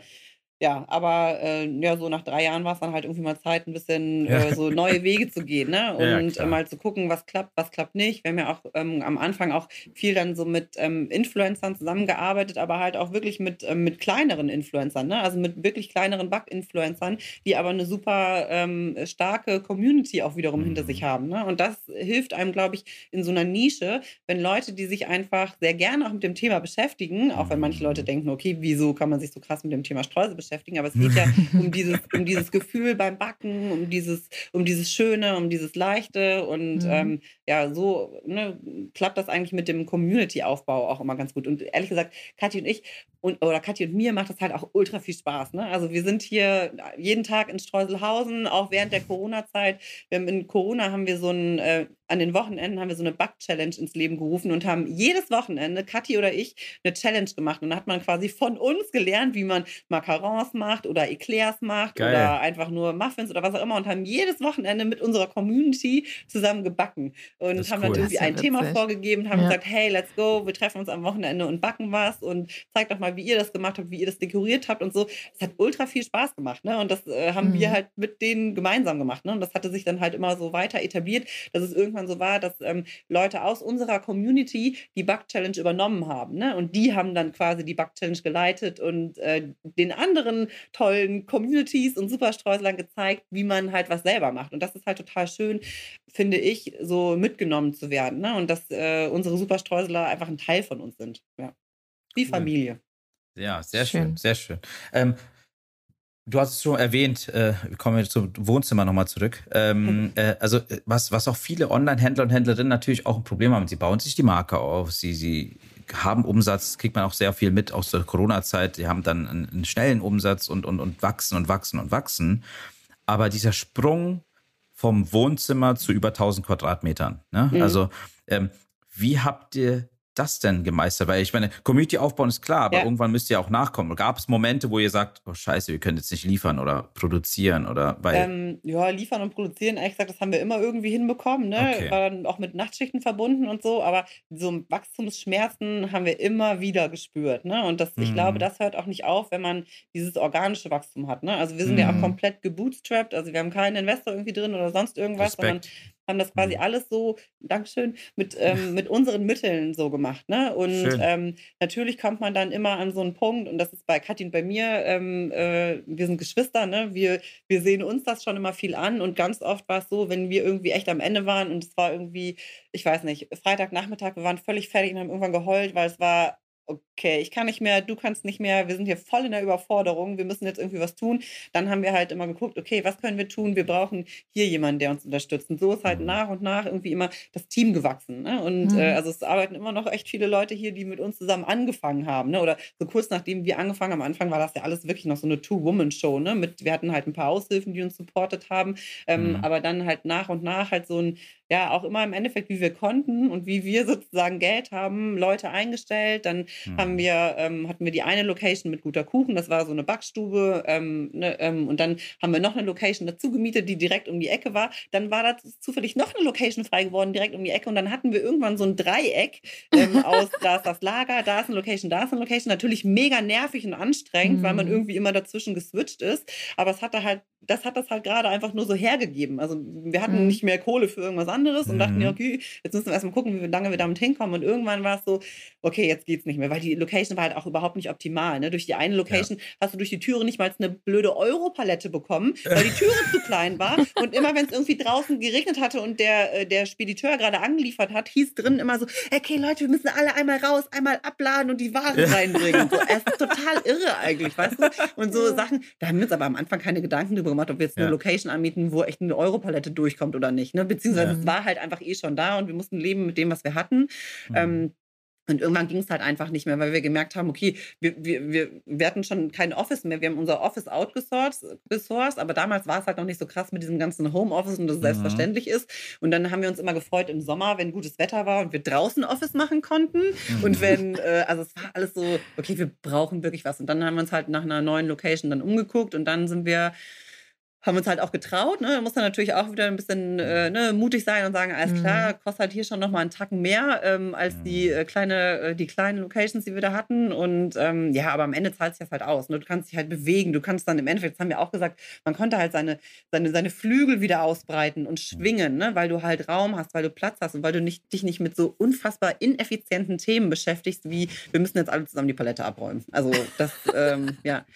ja, aber äh, ja, so nach drei Jahren war es dann halt irgendwie mal Zeit, ein bisschen äh, so neue Wege zu gehen, ne? (laughs) Und ja, mal zu gucken, was klappt, was klappt nicht. Wir haben ja auch ähm, am Anfang auch viel dann so mit ähm, Influencern zusammengearbeitet, aber halt auch wirklich mit, ähm, mit kleineren Influencern, ne? Also mit wirklich kleineren Back-Influencern, die aber eine super ähm, starke Community auch wiederum mhm. hinter sich mhm. haben. Ne? Und das hilft einem, glaube ich, in so einer Nische, wenn Leute, die sich einfach sehr gerne auch mit dem Thema beschäftigen, auch wenn manche Leute mhm. denken, okay, wieso kann man sich so krass mit dem Thema Streusel beschäftigen? Beschäftigen, aber es geht ja um (laughs) dieses, um dieses Gefühl beim Backen, um dieses, um dieses Schöne, um dieses Leichte und mhm. ähm, ja, so ne, klappt das eigentlich mit dem Community-Aufbau auch immer ganz gut. Und ehrlich gesagt, Kathi und ich und, oder Kathi und mir macht das halt auch ultra viel Spaß. Ne? Also wir sind hier jeden Tag in Streuselhausen, auch während der Corona-Zeit. In Corona haben wir so ein, äh, an den Wochenenden haben wir so eine Back-Challenge ins Leben gerufen und haben jedes Wochenende, Kathi oder ich, eine Challenge gemacht. Und da hat man quasi von uns gelernt, wie man Macarons macht oder Eclairs macht Geil. oder einfach nur Muffins oder was auch immer und haben jedes Wochenende mit unserer Community zusammen gebacken und haben cool. dann irgendwie ein Thema vorgegeben und haben ja. gesagt, hey, let's go, wir treffen uns am Wochenende und backen was und zeig doch mal, wie ihr das gemacht habt, wie ihr das dekoriert habt und so. Es hat ultra viel Spaß gemacht, ne? Und das äh, haben mhm. wir halt mit denen gemeinsam gemacht, ne? Und das hatte sich dann halt immer so weiter etabliert, dass es irgendwann so war, dass ähm, Leute aus unserer Community die Bug Challenge übernommen haben, ne? Und die haben dann quasi die Bug Challenge geleitet und äh, den anderen tollen Communities und Superstreuslern gezeigt, wie man halt was selber macht. Und das ist halt total schön, finde ich, so mitgenommen zu werden, ne? Und dass äh, unsere Superstreuseler einfach ein Teil von uns sind, ja. Wie Familie. Ja, sehr schön, schön sehr schön. Ähm, du hast es schon erwähnt, äh, kommen wir zum Wohnzimmer nochmal zurück. Ähm, mhm. äh, also äh, was, was auch viele Online-Händler und Händlerinnen natürlich auch ein Problem haben, sie bauen sich die Marke auf, sie, sie haben Umsatz, kriegt man auch sehr viel mit aus der Corona-Zeit, sie haben dann einen, einen schnellen Umsatz und, und, und wachsen und wachsen und wachsen. Aber dieser Sprung vom Wohnzimmer zu über 1000 Quadratmetern, ne? Mhm. also ähm, wie habt ihr das denn gemeistert? Weil ich meine, Community aufbauen ist klar, aber ja. irgendwann müsst ihr auch nachkommen. Gab es Momente, wo ihr sagt, oh scheiße, wir können jetzt nicht liefern oder produzieren oder bei. Ähm, ja, liefern und produzieren, ehrlich gesagt, das haben wir immer irgendwie hinbekommen, ne? Okay. War dann auch mit Nachtschichten verbunden und so, aber so Wachstumsschmerzen haben wir immer wieder gespürt, ne? Und das, mhm. ich glaube, mhm. das hört auch nicht auf, wenn man dieses organische Wachstum hat, ne? Also wir sind mhm. ja auch mhm. komplett gebootstrapped, also wir haben keinen Investor irgendwie drin oder sonst irgendwas, Respekt. sondern haben das quasi mhm. alles so, Dankeschön, mit, ähm, mit unseren Mitteln so gemacht. Ne? Und ähm, natürlich kommt man dann immer an so einen Punkt, und das ist bei Kathi und bei mir, ähm, äh, wir sind Geschwister, ne? wir, wir sehen uns das schon immer viel an und ganz oft war es so, wenn wir irgendwie echt am Ende waren und es war irgendwie, ich weiß nicht, Freitagnachmittag, wir waren völlig fertig und haben irgendwann geheult, weil es war okay, ich kann nicht mehr, du kannst nicht mehr, wir sind hier voll in der Überforderung, wir müssen jetzt irgendwie was tun. Dann haben wir halt immer geguckt, okay, was können wir tun? Wir brauchen hier jemanden, der uns unterstützt. Und so ist halt mhm. nach und nach irgendwie immer das Team gewachsen. Ne? Und mhm. äh, also es arbeiten immer noch echt viele Leute hier, die mit uns zusammen angefangen haben. Ne? Oder so kurz nachdem wir angefangen haben, am Anfang war das ja alles wirklich noch so eine Two-Woman-Show. Ne? wir hatten halt ein paar Aushilfen, die uns supportet haben, ähm, mhm. aber dann halt nach und nach halt so ein ja auch immer im Endeffekt, wie wir konnten und wie wir sozusagen Geld haben, Leute eingestellt. Dann mhm. haben wir, ähm, hatten wir die eine Location mit guter Kuchen, das war so eine Backstube. Ähm, ne, ähm, und dann haben wir noch eine Location dazu gemietet, die direkt um die Ecke war. Dann war da zufällig noch eine Location frei geworden, direkt um die Ecke. Und dann hatten wir irgendwann so ein Dreieck ähm, (laughs) aus, da ist das Lager, da ist eine Location, da ist eine Location. Natürlich mega nervig und anstrengend, mhm. weil man mhm. irgendwie immer dazwischen geswitcht ist. Aber es hatte halt, das hat das halt gerade einfach nur so hergegeben. Also wir hatten mhm. nicht mehr Kohle für irgendwas anderes und mhm. dachten, ja, okay, jetzt müssen wir erstmal gucken, wie lange wir damit hinkommen. Und irgendwann war es so, okay, jetzt geht's nicht mehr, weil die Location war halt auch überhaupt nicht optimal. Ne? Durch die eine Location ja. hast du durch die Türe nicht mal eine blöde Europalette bekommen, weil die Türe zu klein war. Und immer wenn es irgendwie draußen geregnet hatte und der, äh, der Spediteur gerade angeliefert hat, hieß drin immer so, okay Leute, wir müssen alle einmal raus, einmal abladen und die Waren reinbringen. So, es ist (laughs) total irre eigentlich, weißt du? Und so Sachen, da haben wir uns aber am Anfang keine Gedanken darüber gemacht, ob wir jetzt eine ja. Location anmieten, wo echt eine Europalette durchkommt oder nicht. Ne? Beziehungsweise ja. es war halt einfach eh schon da und wir mussten leben mit dem, was wir hatten. Mhm. Ähm, und irgendwann ging es halt einfach nicht mehr, weil wir gemerkt haben, okay, wir, wir, wir, hatten schon kein Office mehr. Wir haben unser Office outgesourced, aber damals war es halt noch nicht so krass mit diesem ganzen Homeoffice und das mhm. selbstverständlich ist. Und dann haben wir uns immer gefreut im Sommer, wenn gutes Wetter war und wir draußen Office machen konnten. Mhm. Und wenn, äh, also es war alles so, okay, wir brauchen wirklich was. Und dann haben wir uns halt nach einer neuen Location dann umgeguckt und dann sind wir haben uns halt auch getraut. Ne? Da muss dann natürlich auch wieder ein bisschen äh, ne, mutig sein und sagen, alles klar, mhm. kostet halt hier schon nochmal einen Tacken mehr ähm, als die äh, kleine, äh, die kleinen Locations, die wir da hatten. Und ähm, ja, aber am Ende zahlt sich das halt aus. Ne? Du kannst dich halt bewegen. Du kannst dann im Endeffekt, das haben wir auch gesagt, man konnte halt seine, seine, seine Flügel wieder ausbreiten und schwingen, ne? weil du halt Raum hast, weil du Platz hast und weil du nicht, dich nicht mit so unfassbar ineffizienten Themen beschäftigst, wie wir müssen jetzt alle zusammen die Palette abräumen. Also das, ähm, ja,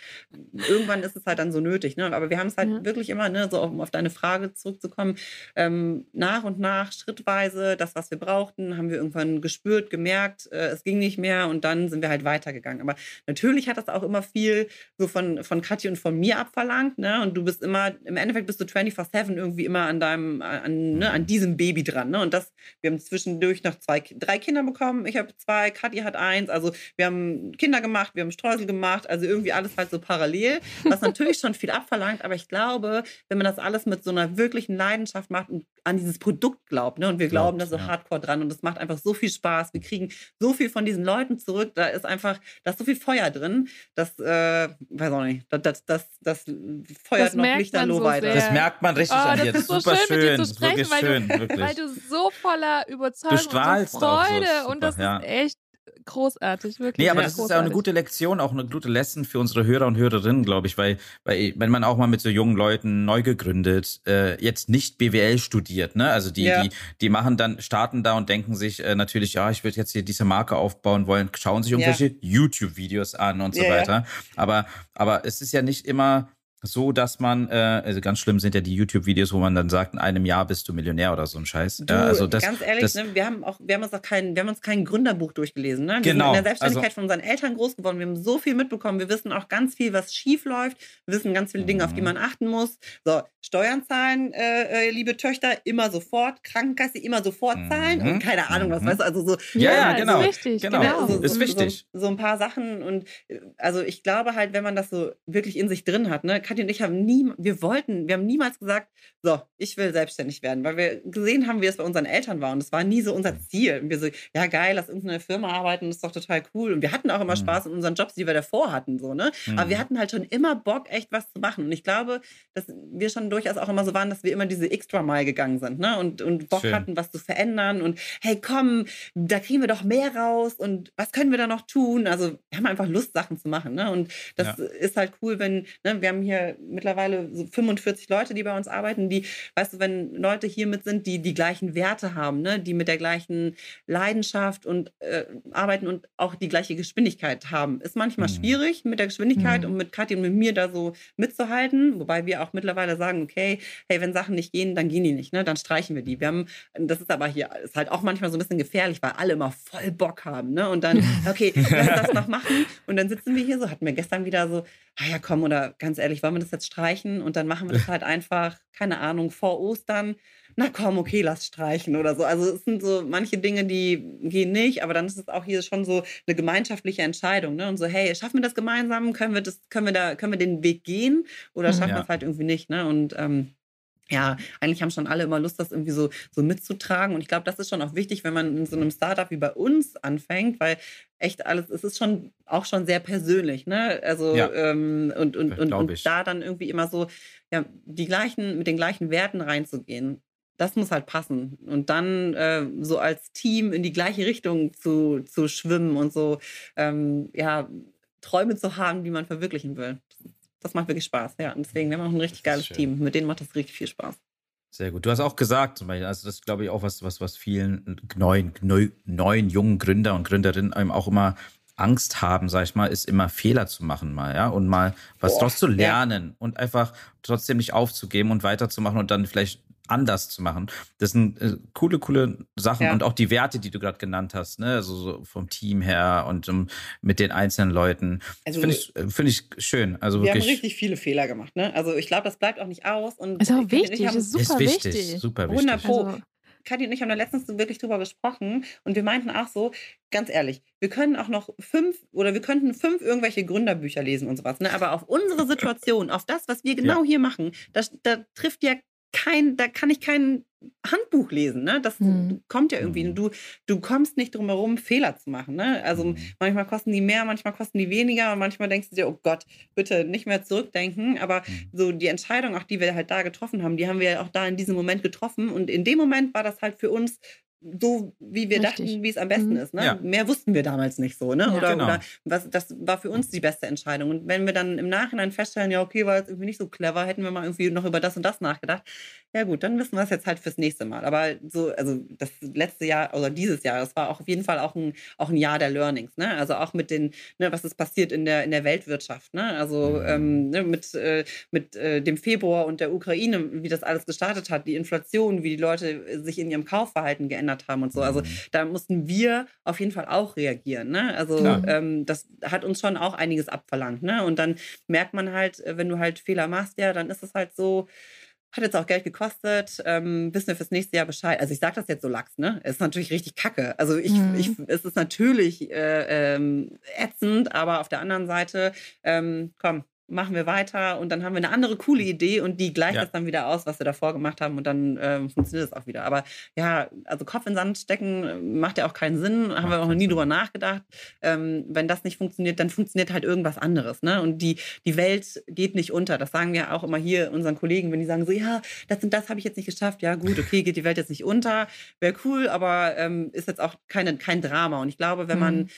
irgendwann ist es halt dann so nötig. Ne? Aber wir haben es halt ja. Wirklich immer, ne, so um auf deine Frage zurückzukommen, ähm, nach und nach, schrittweise, das, was wir brauchten, haben wir irgendwann gespürt, gemerkt, äh, es ging nicht mehr und dann sind wir halt weitergegangen. Aber natürlich hat das auch immer viel so von, von Kathi und von mir abverlangt, ne? Und du bist immer, im Endeffekt bist du 24-7 irgendwie immer an deinem, an, ne, an diesem Baby dran, ne? Und das, wir haben zwischendurch noch zwei, drei Kinder bekommen. Ich habe zwei, Kathi hat eins. Also wir haben Kinder gemacht, wir haben Streusel gemacht, also irgendwie alles halt so parallel, was natürlich schon viel abverlangt, aber ich glaube, glaube, wenn man das alles mit so einer wirklichen Leidenschaft macht und an dieses Produkt glaubt, ne? und wir glauben da so ja. hardcore dran und es macht einfach so viel Spaß. Wir kriegen so viel von diesen Leuten zurück. Da ist einfach, da ist so viel Feuer drin. Das, äh, weiß auch nicht, das, das, das, das feuert das noch Lichterloh so weiter. Das merkt man richtig oh, an dir. Das ist super so schön, schön, mit dir zu sprechen, weil, schön, du, weil du so voller Überzeugung du strahlst und Freude so und das ja. ist echt großartig, wirklich. Nee, aber das großartig. ist auch eine gute Lektion, auch eine gute Lesson für unsere Hörer und Hörerinnen, glaube ich, weil, weil wenn man auch mal mit so jungen Leuten neu gegründet, äh, jetzt nicht BWL studiert, ne? Also die, ja. die, die machen dann, starten da und denken sich äh, natürlich, ja, ich würde jetzt hier diese Marke aufbauen wollen, schauen sich irgendwelche ja. YouTube-Videos an und so ja, weiter. Aber, aber es ist ja nicht immer so, dass man, äh, also ganz schlimm sind ja die YouTube-Videos, wo man dann sagt, in einem Jahr bist du Millionär oder so ein Scheiß. Du, also das, ganz ehrlich, das, ne, wir haben auch, wir haben uns auch kein, wir haben uns kein Gründerbuch durchgelesen. Ne? Wir genau. sind in der Selbstständigkeit also, von unseren Eltern groß geworden. Wir haben so viel mitbekommen. Wir wissen auch ganz viel, was schief läuft. Wir wissen ganz viele Dinge, auf die mhm. man achten muss. So, Steuern zahlen, äh, äh, liebe Töchter, immer sofort. Krankenkasse immer sofort zahlen und mhm. keine Ahnung was, mhm. weißt du, also so. Ja, ja, genau. Ist wichtig. Genau. genau. So, ist wichtig. So, so, ein paar Sachen und äh, also ich glaube halt, wenn man das so wirklich in sich drin hat, ne, Katja und ich haben nie, wir wollten, wir haben niemals gesagt, so, ich will selbstständig werden, weil wir gesehen haben, wie es bei unseren Eltern war. Und es war nie so unser Ziel. Und wir so, ja geil, lass irgendeine Firma arbeiten, das ist doch total cool. Und wir hatten auch immer mhm. Spaß in unseren Jobs, die wir davor hatten, so, ne? Mhm. Aber wir mhm. hatten halt schon immer Bock, echt was zu machen. Und ich glaube, dass wir schon durchaus auch immer so waren, dass wir immer diese extra Mile gegangen sind, ne? Und, und Bock Schön. hatten, was zu verändern. Und hey, komm, da kriegen wir doch mehr raus. Und was können wir da noch tun? Also, wir haben einfach Lust, Sachen zu machen, ne? Und das ja. ist halt cool, wenn, ne, wir haben hier mittlerweile so 45 Leute, die bei uns arbeiten, die, weißt du, wenn Leute hier mit sind, die die gleichen Werte haben, ne, die mit der gleichen Leidenschaft und äh, arbeiten und auch die gleiche Geschwindigkeit haben, ist manchmal mhm. schwierig mit der Geschwindigkeit mhm. und mit Kathi und mit mir da so mitzuhalten, wobei wir auch mittlerweile sagen, okay, hey, wenn Sachen nicht gehen, dann gehen die nicht, ne, dann streichen wir die. Wir haben, das ist aber hier, ist halt auch manchmal so ein bisschen gefährlich, weil alle immer voll Bock haben, ne, und dann, (laughs) okay, lass das noch machen und dann sitzen wir hier so, hatten wir gestern wieder so, ah ja, komm, oder ganz ehrlich, wollen wir das jetzt streichen? Und dann machen wir das (laughs) halt einfach, keine Ahnung, vor Ostern. Na komm, okay, lass streichen oder so. Also es sind so manche Dinge, die gehen nicht, aber dann ist es auch hier schon so eine gemeinschaftliche Entscheidung. Ne? Und so, hey, schaffen wir das gemeinsam? Können wir das, können wir da, können wir den Weg gehen oder mhm, schaffen ja. wir es halt irgendwie nicht? Ne? Und ähm, ja, eigentlich haben schon alle immer Lust, das irgendwie so, so mitzutragen. Und ich glaube, das ist schon auch wichtig, wenn man in so einem Startup wie bei uns anfängt, weil echt alles, es ist schon auch schon sehr persönlich, ne? Also ja, ähm, und, und, und, und da dann irgendwie immer so, ja, die gleichen, mit den gleichen Werten reinzugehen. Das muss halt passen. Und dann äh, so als Team in die gleiche Richtung zu, zu schwimmen und so, ähm, ja, Träume zu haben, die man verwirklichen will das macht wirklich Spaß. Ja, und deswegen, wir haben auch ein richtig geiles Team. Mit denen macht das richtig viel Spaß. Sehr gut. Du hast auch gesagt, zum Beispiel, also das ist, glaube ich auch was, was, was vielen neuen, neu, neuen jungen Gründer und Gründerinnen auch immer Angst haben, sag ich mal, ist immer Fehler zu machen mal, ja, und mal was Boah, draus zu lernen ja. und einfach trotzdem nicht aufzugeben und weiterzumachen und dann vielleicht anders zu machen. Das sind äh, coole, coole Sachen ja. und auch die Werte, die du gerade genannt hast, ne? Also so vom Team her und um, mit den einzelnen Leuten. Also, Finde ich, äh, find ich schön. Also wir wirklich. haben richtig viele Fehler gemacht, ne? Also ich glaube, das bleibt auch nicht aus. Und ist auch wichtig, haben, ist super ist wichtig, wichtig. Super wichtig. 100 Pro. Also, Kathi und ich haben da letztens wirklich drüber gesprochen und wir meinten auch so, ganz ehrlich, wir können auch noch fünf oder wir könnten fünf irgendwelche Gründerbücher lesen und sowas, ne? aber auf unsere Situation, auf das, was wir genau ja. hier machen, da trifft ja kein, da kann ich kein Handbuch lesen, ne? Das mhm. kommt ja irgendwie. Mhm. Du, du kommst nicht drum herum, Fehler zu machen. Ne? Also mhm. manchmal kosten die mehr, manchmal kosten die weniger und manchmal denkst du dir, oh Gott, bitte nicht mehr zurückdenken. Aber mhm. so die Entscheidung, auch die wir halt da getroffen haben, die haben wir auch da in diesem Moment getroffen. Und in dem Moment war das halt für uns so, wie wir Richtig. dachten, wie es am besten mhm. ist. Ne? Ja. Mehr wussten wir damals nicht so. Ne? Ja, oder, genau. oder was, das war für uns die beste Entscheidung. Und wenn wir dann im Nachhinein feststellen, ja, okay, war jetzt irgendwie nicht so clever, hätten wir mal irgendwie noch über das und das nachgedacht, ja gut, dann wissen wir es jetzt halt fürs nächste Mal. Aber so, also das letzte Jahr oder dieses Jahr, das war auch auf jeden Fall auch ein, auch ein Jahr der Learnings. Ne? Also auch mit den, ne, was ist passiert in der, in der Weltwirtschaft. Ne? Also mhm. ähm, ne, mit, äh, mit äh, dem Februar und der Ukraine, wie das alles gestartet hat, die Inflation, wie die Leute sich in ihrem Kaufverhalten geändert haben und so. Also mhm. da mussten wir auf jeden Fall auch reagieren. Ne? Also ähm, das hat uns schon auch einiges abverlangt. Ne? Und dann merkt man halt, wenn du halt Fehler machst, ja, dann ist es halt so, hat jetzt auch Geld gekostet, ähm, wissen wir fürs nächste Jahr Bescheid. Also ich sage das jetzt so lax, ne? Es ist natürlich richtig kacke. Also ich, mhm. ich es ist natürlich äh, ähm, ätzend, aber auf der anderen Seite, ähm, komm, machen wir weiter und dann haben wir eine andere coole Idee und die gleicht ja. das dann wieder aus, was wir davor gemacht haben und dann äh, funktioniert das auch wieder. Aber ja, also Kopf in Sand stecken äh, macht ja auch keinen Sinn, haben wir auch noch nie drüber nachgedacht. Ähm, wenn das nicht funktioniert, dann funktioniert halt irgendwas anderes. Ne? Und die, die Welt geht nicht unter. Das sagen wir auch immer hier unseren Kollegen, wenn die sagen so, ja, das und das habe ich jetzt nicht geschafft. Ja gut, okay, geht die Welt jetzt nicht unter, wäre cool, aber ähm, ist jetzt auch keine, kein Drama. Und ich glaube, wenn man mhm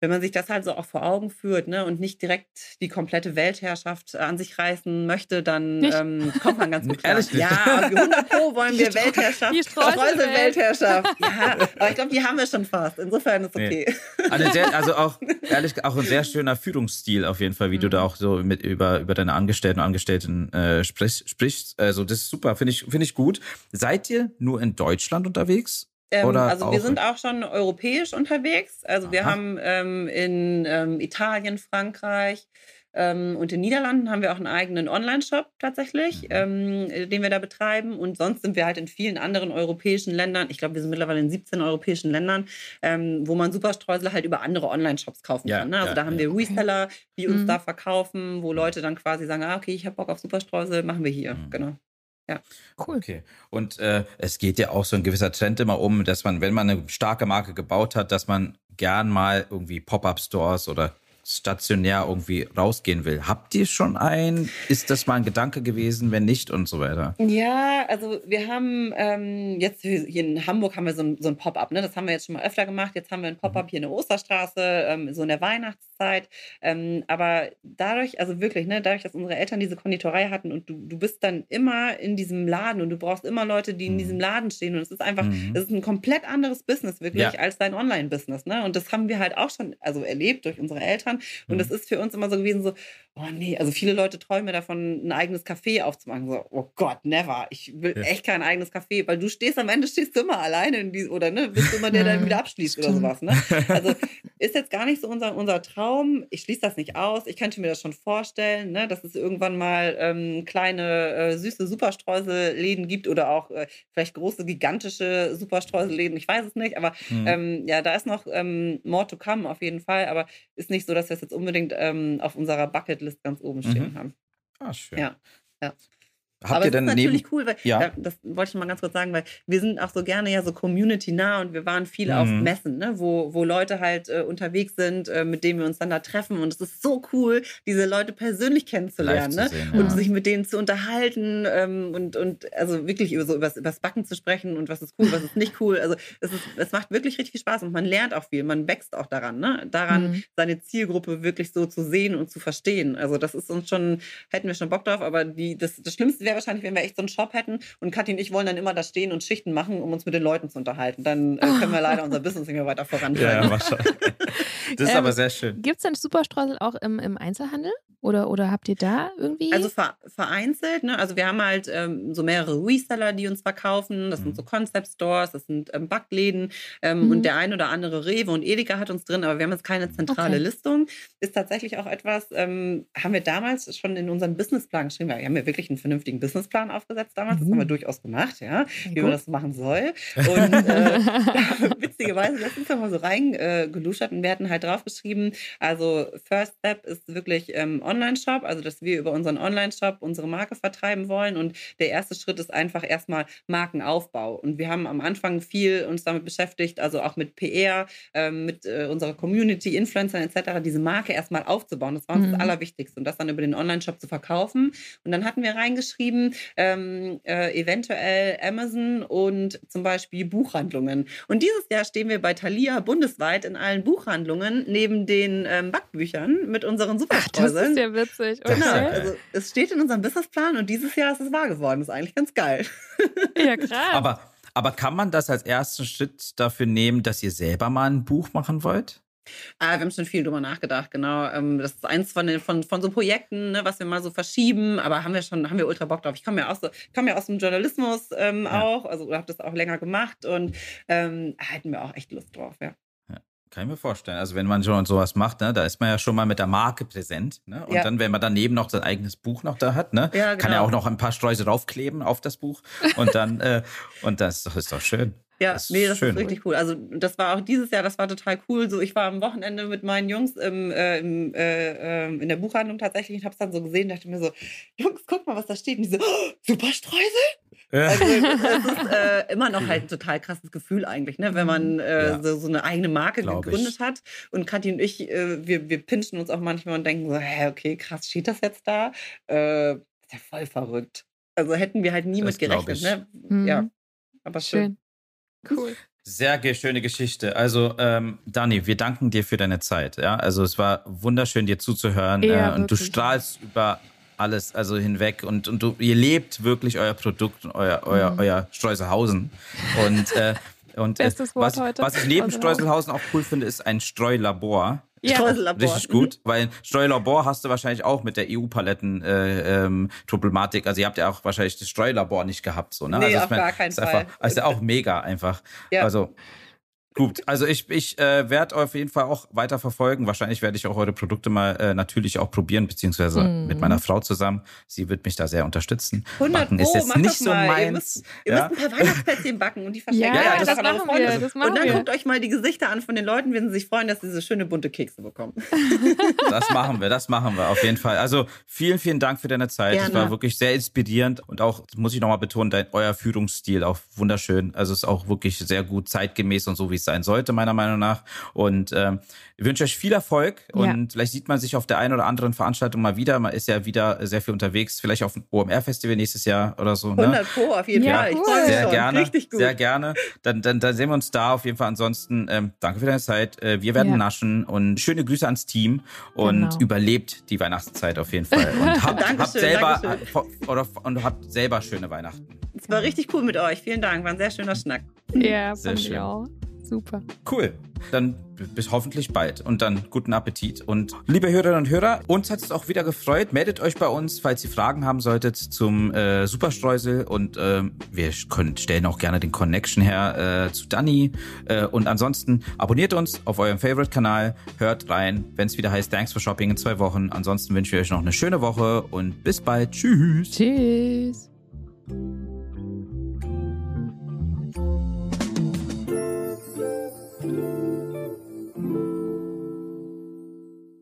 wenn man sich das halt so auch vor Augen führt ne, und nicht direkt die komplette Weltherrschaft an sich reißen möchte, dann ähm, kommt man ganz gut (laughs) klar. Ehrlich? Ja, 100 Pro wollen wir Weltherrschaft, die Streusel-Weltherrschaft. (laughs) Ja, aber ich glaube, die haben wir schon fast. Insofern ist okay. Nee. Sehr, also auch, (laughs) ehrlich, auch ein sehr schöner Führungsstil auf jeden Fall, wie mhm. du da auch so mit über, über deine Angestellten und Angestellten äh, sprichst, sprichst. Also das ist super, finde ich, finde ich gut. Seid ihr nur in Deutschland unterwegs? Ähm, also wir sind auch schon europäisch unterwegs. Also Aha. wir haben ähm, in ähm, Italien, Frankreich, Ähm, und in den Niederlanden haben wir auch einen eigenen Online-Shop tatsächlich, mhm. ähm, den wir da betreiben. Und sonst sind wir halt in vielen anderen europäischen Ländern, ich glaube, wir sind mittlerweile in 17 europäischen Ländern, ähm, wo man Superstreusel halt über andere Online-Shops kaufen ja, kann. Ne? Also ja, da haben ja. wir Reseller, die uns mhm. da verkaufen, wo Leute dann quasi sagen, ah, okay, ich habe Bock auf Superstreusel, machen wir hier. Mhm. Genau. Ja. Cool. Okay. Und äh, es geht ja auch so ein gewisser Trend immer um, dass man, wenn man eine starke Marke gebaut hat, dass man gern mal irgendwie Pop-up-Stores oder stationär irgendwie rausgehen will. Habt ihr schon einen? Ist das mal ein Gedanke gewesen? Wenn nicht und so weiter? Ja, also wir haben ähm, jetzt hier in Hamburg haben wir so ein, so ein Pop-up. Ne? Das haben wir jetzt schon mal öfter gemacht. Jetzt haben wir ein Pop-up mhm. hier in der Osterstraße, ähm, so in der Weihnachtszeit. Ähm, aber dadurch, also wirklich, ne, dadurch, dass unsere Eltern diese Konditorei hatten und du, du bist dann immer in diesem Laden und du brauchst immer Leute, die in mhm. diesem Laden stehen. Und es ist einfach, mhm. es ist ein komplett anderes Business wirklich ja. als dein Online-Business. Ne? Und das haben wir halt auch schon also erlebt durch unsere Eltern. Und das mhm. ist für uns immer so gewesen, so, oh nee, also viele Leute träumen davon, ein eigenes Café aufzumachen. So, oh Gott, never. Ich will ja. echt kein eigenes Café, weil du stehst am Ende, stehst du immer alleine in die, oder ne, bist du immer der, der (laughs) wieder abschließt oder sowas. Ne? Also (laughs) ist jetzt gar nicht so unser, unser Traum. Ich schließe das nicht aus. Ich könnte mir das schon vorstellen, ne, dass es irgendwann mal ähm, kleine, äh, süße Superstreuselläden gibt oder auch äh, vielleicht große, gigantische Superstreuselläden. Ich weiß es nicht, aber mhm. ähm, ja, da ist noch ähm, more to come auf jeden Fall. Aber ist nicht so, dass wir es jetzt unbedingt ähm, auf unserer Bucket Bucketlist ganz oben stehen mhm. haben. Ah, schön. Ja, ja. Habt Aber ihr denn das ist natürlich cool, weil ja. das wollte ich mal ganz kurz sagen, weil wir sind auch so gerne ja so community nah und wir waren viel mhm. auf Messen, ne, wo, wo Leute halt äh, unterwegs sind, äh, mit denen wir uns dann da treffen und es ist so cool, diese Leute persönlich kennenzulernen ne? Sehen, und ja. sich mit denen zu unterhalten ähm, und, und also wirklich über so übers, übers Backen zu sprechen und was ist cool, was ist nicht cool. Also es, ist, es macht wirklich richtig viel Spaß und man lernt auch viel, man wächst auch daran, ne? daran mhm. seine Zielgruppe wirklich so zu sehen und zu verstehen. Also das ist uns schon, hätten wir schon Bock drauf, aber die, das, das Schlimmste wäre wahrscheinlich, wenn wir echt so einen Shop hätten und Kathi und ich wollen dann immer da stehen und Schichten machen, um uns mit den Leuten zu unterhalten. Dann äh, können wir leider unser Business nicht mehr weiter (laughs) vorantreiben. Ja, ja, das ist ähm, aber sehr schön. Gibt es denn Superstreusel auch im, im Einzelhandel? Oder, oder habt ihr da irgendwie? Also vereinzelt, ne? Also wir haben halt ähm, so mehrere Reseller, die uns verkaufen. Das mhm. sind so Concept Stores, das sind ähm, Backläden ähm, mhm. und der ein oder andere Rewe und Edeka hat uns drin, aber wir haben jetzt keine zentrale okay. Listung. Ist tatsächlich auch etwas, ähm, haben wir damals schon in unseren Businessplan geschrieben. Wir haben ja wirklich einen vernünftigen Businessplan aufgesetzt damals. Mhm. Das haben wir mhm. durchaus gemacht, ja, wie gut. man das machen soll. (laughs) Und äh, witzigerweise, das ist mal so reingeluschert äh, und wir hatten halt draufgeschrieben, also First Step ist wirklich ähm, Online-Shop, also dass wir über unseren Online-Shop unsere Marke vertreiben wollen. Und der erste Schritt ist einfach erstmal Markenaufbau. Und wir haben am Anfang viel uns damit beschäftigt, also auch mit PR, äh, mit äh, unserer Community, Influencern etc., diese Marke erstmal aufzubauen. Das war uns mhm. das Allerwichtigste und das dann über den Online-Shop zu verkaufen. Und dann hatten wir reingeschrieben, ähm, äh, eventuell Amazon und zum Beispiel Buchhandlungen. Und dieses Jahr stehen wir bei Thalia bundesweit in allen Buchhandlungen neben den ähm, Backbüchern mit unseren Superstreuseln ja witzig. Okay. Genau, also es steht in unserem Businessplan und dieses Jahr ist es wahr geworden. Das ist eigentlich ganz geil. (laughs) Ja, krass. Aber, aber kann man das als ersten Schritt dafür nehmen, dass ihr selber mal ein Buch machen wollt? Ah, wir haben schon viel drüber nachgedacht, genau. Ähm, das ist eins von, den, von, von so Projekten, ne, was wir mal so verschieben, aber haben wir schon, haben wir ultra Bock drauf. Ich komme ja aus, so, komme ja aus dem Journalismus ähm, ja. auch, also habe das auch länger gemacht und ähm, hätten wir auch echt Lust drauf, ja. Kann ich mir vorstellen. Also wenn man schon sowas macht, ne, da ist man ja schon mal mit der Marke präsent. Ne? Und ja. dann, wenn man daneben noch sein eigenes Buch noch da hat, ne, ja, genau. kann ja auch noch ein paar Streuse draufkleben auf das Buch. Und dann, äh, und das ist doch schön. Ja, das nee, das schön. ist richtig cool. Also das war auch dieses Jahr, das war total cool. So, ich war am Wochenende mit meinen Jungs im, äh, im, äh, ähm, in der Buchhandlung tatsächlich und habe es dann so gesehen, dachte mir so, Jungs, guck mal, was da steht. Und die so, oh, Superstreusel? Also (laughs) es ist äh, immer noch halt ein total krasses Gefühl eigentlich, ne? wenn man äh, ja. so, so, eine eigene Marke Glaub gegründet ich. hat. Und Kathi und ich, äh, wir, wir pinchen uns auch manchmal und denken so, hä, okay, krass, steht das jetzt da? Äh, ist ja voll verrückt. Also hätten wir halt nie das mit gerechnet. Ne? Mhm. Ja, aber schön. schön. Cool. Sehr schöne Geschichte. Also, ähm, Dani, wir danken dir für deine Zeit. Ja, also es war wunderschön, dir zuzuhören. Ja, äh, und du strahlst über alles also hinweg und, und du, ihr lebt wirklich euer Produkt und euer, euer, mhm. euer Streuselhausen. Und, äh, (laughs) und äh, was, was ich neben Streuselhausen auch cool finde, ist ein Streulabor. Ja. Streulabor. Richtig gut, mhm. weil Streulabor hast du wahrscheinlich auch mit der EU-Paletten-Problematik. Äh, ähm, also ihr habt ja auch wahrscheinlich das Streulabor nicht gehabt. So, ne? Nee, also auf mein, gar keinen ist Fall. Einfach, ist ja auch mega einfach. Ja. Also Gut, also ich, ich äh, werde auf jeden Fall auch weiter verfolgen. Wahrscheinlich werde ich auch eure Produkte mal äh, natürlich auch probieren, beziehungsweise mm. mit meiner Frau zusammen. Sie wird mich da sehr unterstützen. 100 backen ist jetzt nicht so meins. Ihr müsst, ihr ja? müsst ein paar Weihnachtsplätzchen backen und die (laughs) verschenken. Ja, ja, das, das, machen wir, das machen Und dann wir. guckt euch mal die Gesichter an von den Leuten, wenn sie sich freuen, dass sie diese schöne bunte Kekse bekommen. (laughs) Das machen wir, das machen wir auf jeden Fall. Also vielen, vielen Dank für deine Zeit. Es war wirklich sehr inspirierend und auch, muss ich nochmal betonen, dein, euer Führungsstil auch wunderschön. Also es ist auch wirklich sehr gut zeitgemäß und so, wie es sein sollte, meiner Meinung nach. Und ähm, ich wünsche euch viel Erfolg und ja. vielleicht sieht man sich auf der einen oder anderen Veranstaltung mal wieder. Man ist ja wieder sehr viel unterwegs, vielleicht auf dem OMR-Festival nächstes Jahr oder so. 100 ne? Pro, auf jeden ja, Fall. Ich freue sehr schon. gerne, Richtig gut. Sehr gerne. Dann, dann, dann sehen wir uns da auf jeden Fall. Ansonsten, ähm, danke für deine Zeit. Äh, wir werden ja. naschen und schöne Grüße ans Team und genau. überlebt die Weihnachtszeit auf jeden Fall. Und (laughs) habt, habt selber oder, und habt selber schöne Weihnachten. Es war richtig cool mit euch. Vielen Dank. War ein sehr schöner Schnack. Ja, sehr schön. Auch. Super. Cool. Dann bis hoffentlich bald und dann guten Appetit. Und liebe Hörerinnen und Hörer, uns hat es auch wieder gefreut. Meldet euch bei uns, falls ihr Fragen haben solltet zum äh, Superstreusel und äh, wir können, stellen auch gerne den Connection her äh, zu Danny. Äh, und ansonsten abonniert uns auf eurem Favorite-Kanal, hört rein, wenn es wieder heißt Thanks for Shopping in zwei Wochen. Ansonsten wünsche ich euch noch eine schöne Woche und bis bald. Tschüss. Tschüss.